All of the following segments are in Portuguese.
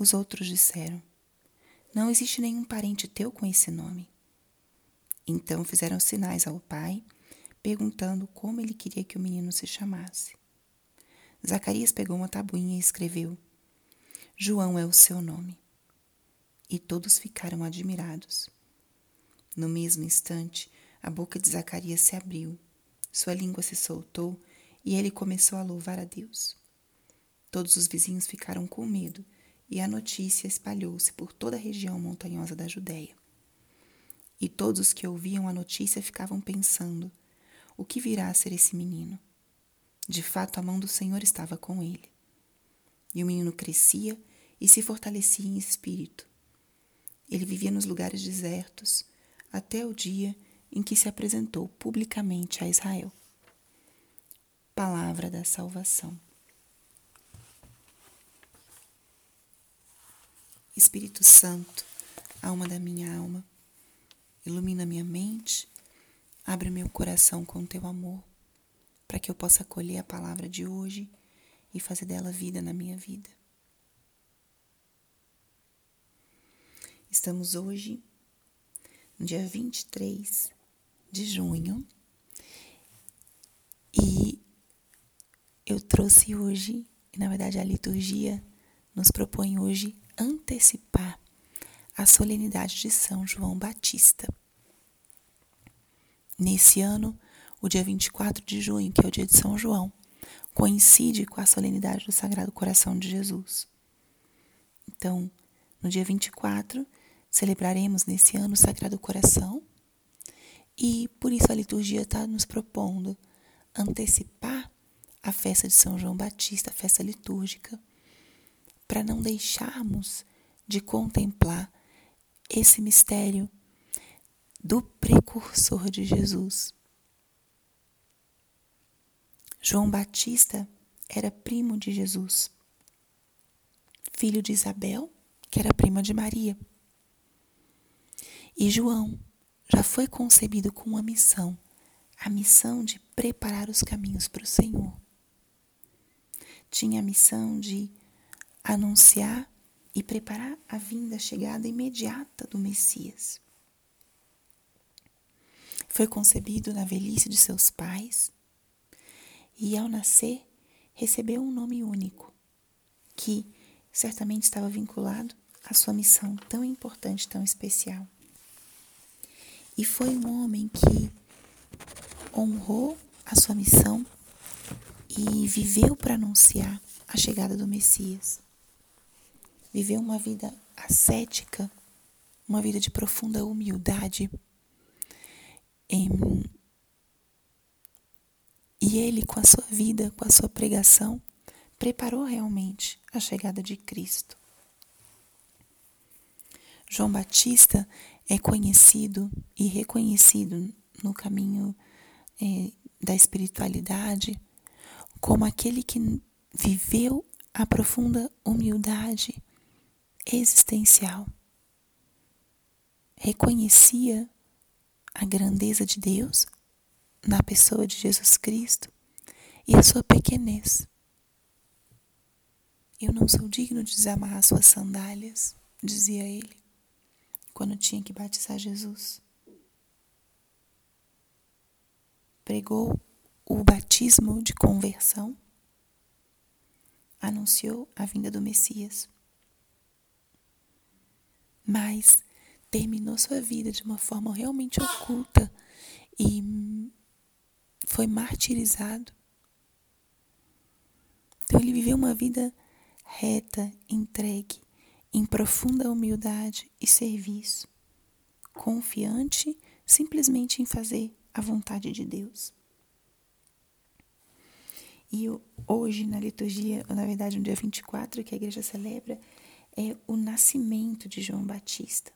Os outros disseram: Não existe nenhum parente teu com esse nome. Então fizeram sinais ao pai, perguntando como ele queria que o menino se chamasse. Zacarias pegou uma tabuinha e escreveu: João é o seu nome. E todos ficaram admirados. No mesmo instante, a boca de Zacarias se abriu, sua língua se soltou e ele começou a louvar a Deus. Todos os vizinhos ficaram com medo e a notícia espalhou-se por toda a região montanhosa da Judéia. E todos os que ouviam a notícia ficavam pensando: o que virá a ser esse menino? De fato, a mão do Senhor estava com ele. E o menino crescia e se fortalecia em espírito. Ele vivia nos lugares desertos até o dia em que se apresentou publicamente a Israel. Palavra da Salvação. Espírito Santo, alma da minha alma, ilumina minha mente, abre meu coração com teu amor, para que eu possa acolher a palavra de hoje e fazer dela vida na minha vida. Estamos hoje, no dia 23 de junho, e eu trouxe hoje, na verdade a liturgia nos propõe hoje antecipar a solenidade de São João Batista. Nesse ano, o dia 24 de junho, que é o dia de São João, coincide com a solenidade do Sagrado Coração de Jesus. Então, no dia 24, celebraremos nesse ano o Sagrado Coração e por isso a liturgia está nos propondo antecipar a festa de São João Batista, a festa litúrgica, para não deixarmos de contemplar esse mistério do precursor de Jesus. João Batista era primo de Jesus, filho de Isabel, que era prima de Maria. E João já foi concebido com uma missão, a missão de preparar os caminhos para o Senhor. Tinha a missão de anunciar e preparar a vinda, a chegada imediata do Messias. Foi concebido na velhice de seus pais e, ao nascer, recebeu um nome único, que certamente estava vinculado à sua missão tão importante, tão especial. E foi um homem que honrou a sua missão e viveu para anunciar a chegada do Messias viveu uma vida ascética, uma vida de profunda humildade. E ele, com a sua vida, com a sua pregação, preparou realmente a chegada de Cristo. João Batista é conhecido e reconhecido no caminho é, da espiritualidade como aquele que viveu a profunda humildade existencial. Reconhecia a grandeza de Deus na pessoa de Jesus Cristo e a sua pequenez. Eu não sou digno de desamarrar suas sandálias, dizia ele, quando tinha que batizar Jesus. Pregou o batismo de conversão, anunciou a vinda do Messias mas terminou sua vida de uma forma realmente oculta e foi martirizado. Então ele viveu uma vida reta, entregue, em profunda humildade e serviço, confiante simplesmente em fazer a vontade de Deus. E hoje, na liturgia, ou na verdade no dia 24, que a igreja celebra, é o nascimento de João Batista.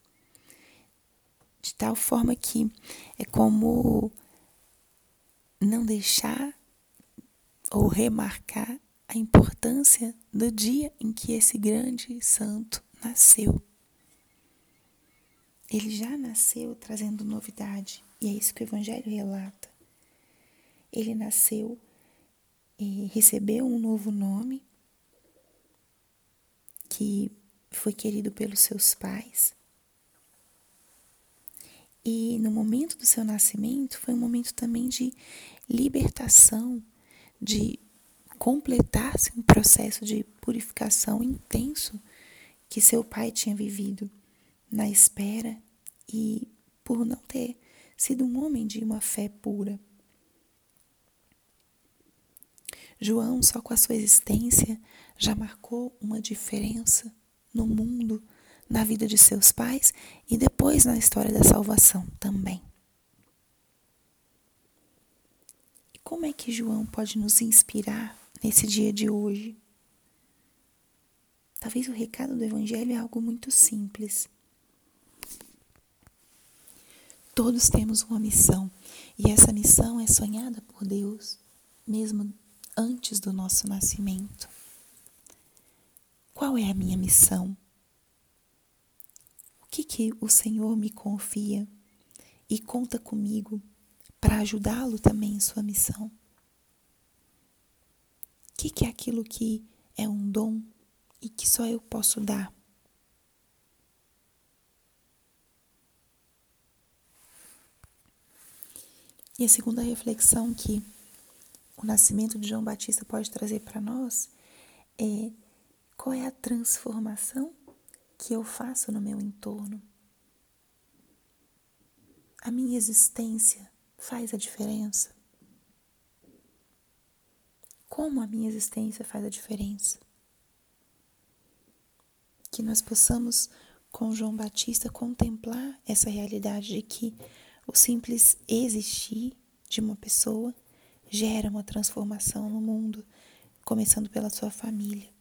De tal forma que é como não deixar ou remarcar a importância do dia em que esse grande santo nasceu. Ele já nasceu trazendo novidade, e é isso que o Evangelho relata. Ele nasceu e recebeu um novo nome que foi querido pelos seus pais. E no momento do seu nascimento foi um momento também de libertação, de completar-se um processo de purificação intenso que seu pai tinha vivido na espera e por não ter sido um homem de uma fé pura. João, só com a sua existência, já marcou uma diferença no mundo, na vida de seus pais e depois na história da salvação também. E como é que João pode nos inspirar nesse dia de hoje? Talvez o recado do Evangelho é algo muito simples. Todos temos uma missão e essa missão é sonhada por Deus, mesmo antes do nosso nascimento. Qual é a minha missão? O que, que o Senhor me confia e conta comigo para ajudá-lo também em sua missão? O que, que é aquilo que é um dom e que só eu posso dar? E a segunda reflexão que o nascimento de João Batista pode trazer para nós é qual é a transformação que eu faço no meu entorno? A minha existência faz a diferença? Como a minha existência faz a diferença? Que nós possamos, com João Batista, contemplar essa realidade de que o simples existir de uma pessoa gera uma transformação no mundo, começando pela sua família.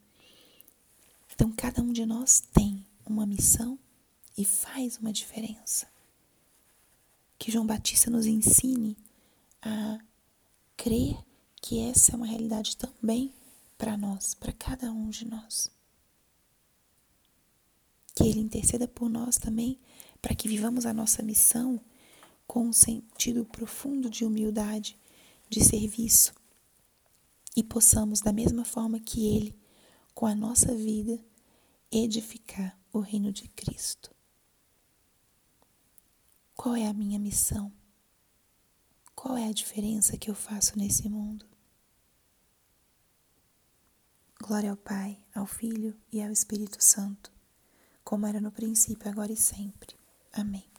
Então, cada um de nós tem uma missão e faz uma diferença. Que João Batista nos ensine a crer que essa é uma realidade também para nós, para cada um de nós. Que Ele interceda por nós também, para que vivamos a nossa missão com um sentido profundo de humildade, de serviço, e possamos, da mesma forma que Ele, com a nossa vida, edificar o reino de Cristo. Qual é a minha missão? Qual é a diferença que eu faço nesse mundo? Glória ao Pai, ao Filho e ao Espírito Santo, como era no princípio, agora e sempre. Amém.